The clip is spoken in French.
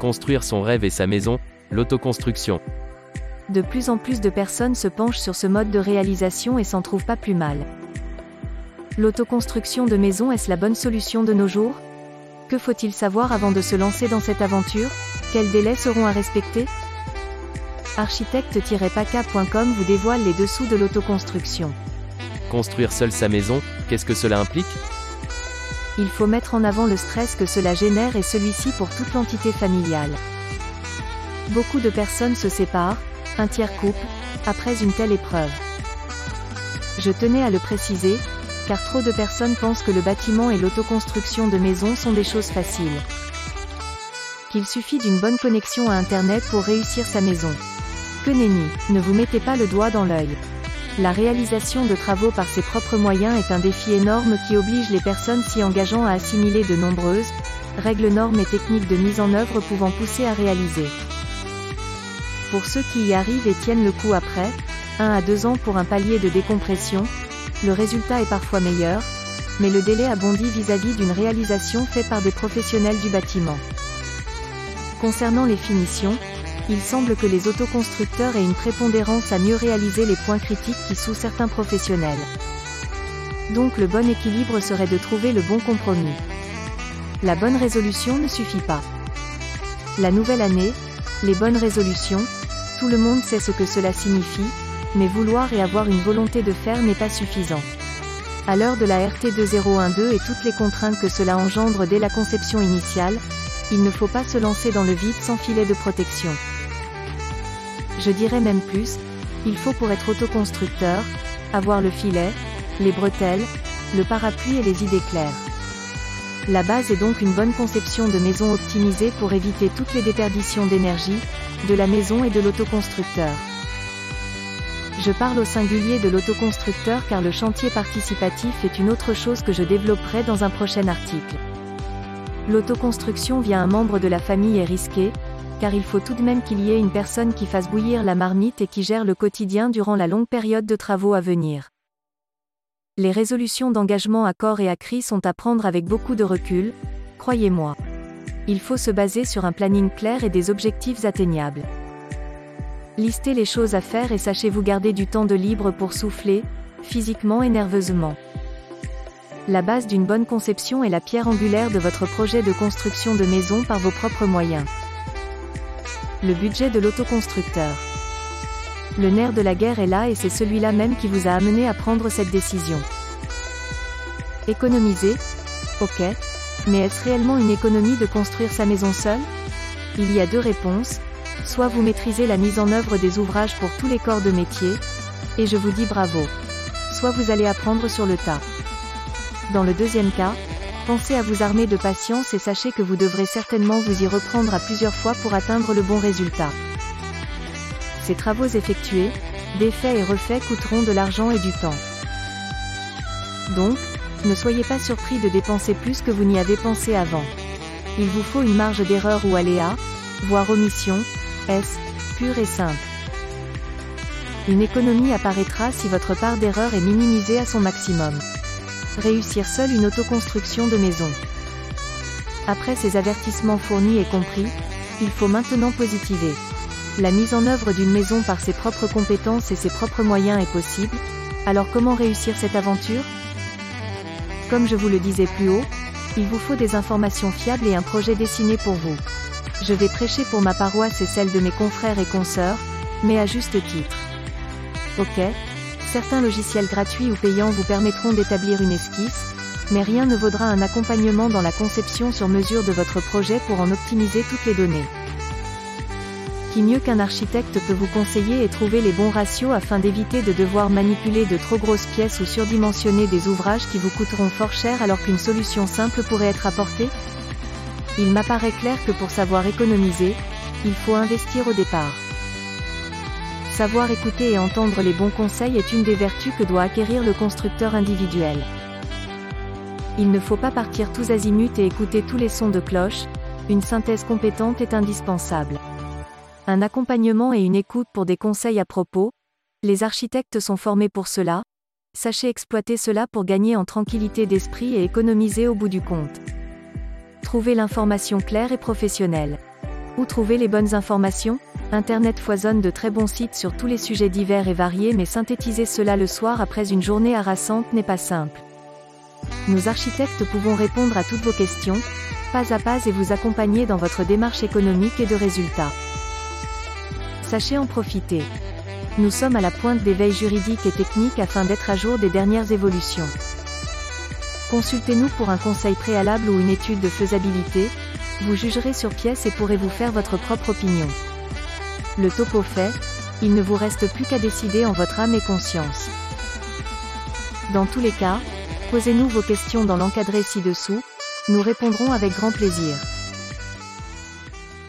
Construire son rêve et sa maison, l'autoconstruction. De plus en plus de personnes se penchent sur ce mode de réalisation et s'en trouvent pas plus mal. L'autoconstruction de maison est-ce la bonne solution de nos jours? Que faut-il savoir avant de se lancer dans cette aventure? Quels délais seront à respecter? Architecte-paca.com vous dévoile les dessous de l'autoconstruction. Construire seul sa maison, qu'est-ce que cela implique? Il faut mettre en avant le stress que cela génère et celui-ci pour toute l'entité familiale. Beaucoup de personnes se séparent, un tiers couple, après une telle épreuve. Je tenais à le préciser, car trop de personnes pensent que le bâtiment et l'autoconstruction de maisons sont des choses faciles. Qu'il suffit d'une bonne connexion à Internet pour réussir sa maison. Que nenni, ne vous mettez pas le doigt dans l'œil. La réalisation de travaux par ses propres moyens est un défi énorme qui oblige les personnes s'y engageant à assimiler de nombreuses règles, normes et techniques de mise en œuvre pouvant pousser à réaliser. Pour ceux qui y arrivent et tiennent le coup après, 1 à 2 ans pour un palier de décompression, le résultat est parfois meilleur, mais le délai abondit vis-à-vis d'une réalisation faite par des professionnels du bâtiment. Concernant les finitions, il semble que les autoconstructeurs aient une prépondérance à mieux réaliser les points critiques qui sous certains professionnels. Donc le bon équilibre serait de trouver le bon compromis. La bonne résolution ne suffit pas. La nouvelle année, les bonnes résolutions, tout le monde sait ce que cela signifie, mais vouloir et avoir une volonté de faire n'est pas suffisant. À l'heure de la RT 2012 et toutes les contraintes que cela engendre dès la conception initiale, il ne faut pas se lancer dans le vide sans filet de protection. Je dirais même plus, il faut pour être autoconstructeur, avoir le filet, les bretelles, le parapluie et les idées claires. La base est donc une bonne conception de maison optimisée pour éviter toutes les déperditions d'énergie, de la maison et de l'autoconstructeur. Je parle au singulier de l'autoconstructeur car le chantier participatif est une autre chose que je développerai dans un prochain article. L'autoconstruction via un membre de la famille est risquée, car il faut tout de même qu'il y ait une personne qui fasse bouillir la marmite et qui gère le quotidien durant la longue période de travaux à venir. Les résolutions d'engagement à corps et à cri sont à prendre avec beaucoup de recul, croyez-moi. Il faut se baser sur un planning clair et des objectifs atteignables. Listez les choses à faire et sachez-vous garder du temps de libre pour souffler, physiquement et nerveusement. La base d'une bonne conception est la pierre angulaire de votre projet de construction de maison par vos propres moyens. Le budget de l'autoconstructeur. Le nerf de la guerre est là et c'est celui-là même qui vous a amené à prendre cette décision. Économiser Ok. Mais est-ce réellement une économie de construire sa maison seule? Il y a deux réponses. Soit vous maîtrisez la mise en œuvre des ouvrages pour tous les corps de métier, et je vous dis bravo. Soit vous allez apprendre sur le tas. Dans le deuxième cas, Pensez à vous armer de patience et sachez que vous devrez certainement vous y reprendre à plusieurs fois pour atteindre le bon résultat. Ces travaux effectués, défaits et refaits coûteront de l'argent et du temps. Donc, ne soyez pas surpris de dépenser plus que vous n'y avez pensé avant. Il vous faut une marge d'erreur ou aléa, voire omission, est pure et simple. Une économie apparaîtra si votre part d'erreur est minimisée à son maximum. Réussir seul une autoconstruction de maison. Après ces avertissements fournis et compris, il faut maintenant positiver. La mise en œuvre d'une maison par ses propres compétences et ses propres moyens est possible, alors comment réussir cette aventure? Comme je vous le disais plus haut, il vous faut des informations fiables et un projet dessiné pour vous. Je vais prêcher pour ma paroisse et celle de mes confrères et consoeurs, mais à juste titre. Ok, Certains logiciels gratuits ou payants vous permettront d'établir une esquisse, mais rien ne vaudra un accompagnement dans la conception sur mesure de votre projet pour en optimiser toutes les données. Qui mieux qu'un architecte peut vous conseiller et trouver les bons ratios afin d'éviter de devoir manipuler de trop grosses pièces ou surdimensionner des ouvrages qui vous coûteront fort cher alors qu'une solution simple pourrait être apportée? Il m'apparaît clair que pour savoir économiser, il faut investir au départ. Savoir écouter et entendre les bons conseils est une des vertus que doit acquérir le constructeur individuel. Il ne faut pas partir tous azimuts et écouter tous les sons de cloche, une synthèse compétente est indispensable. Un accompagnement et une écoute pour des conseils à propos, les architectes sont formés pour cela, sachez exploiter cela pour gagner en tranquillité d'esprit et économiser au bout du compte. Trouvez l'information claire et professionnelle. Où trouver les bonnes informations? Internet foisonne de très bons sites sur tous les sujets divers et variés mais synthétiser cela le soir après une journée harassante n'est pas simple. Nous architectes pouvons répondre à toutes vos questions, pas à pas et vous accompagner dans votre démarche économique et de résultats. Sachez en profiter. Nous sommes à la pointe des veilles juridiques et techniques afin d'être à jour des dernières évolutions. Consultez-nous pour un conseil préalable ou une étude de faisabilité, vous jugerez sur pièce et pourrez vous faire votre propre opinion. Le topo fait, il ne vous reste plus qu'à décider en votre âme et conscience. Dans tous les cas, posez-nous vos questions dans l'encadré ci-dessous, nous répondrons avec grand plaisir.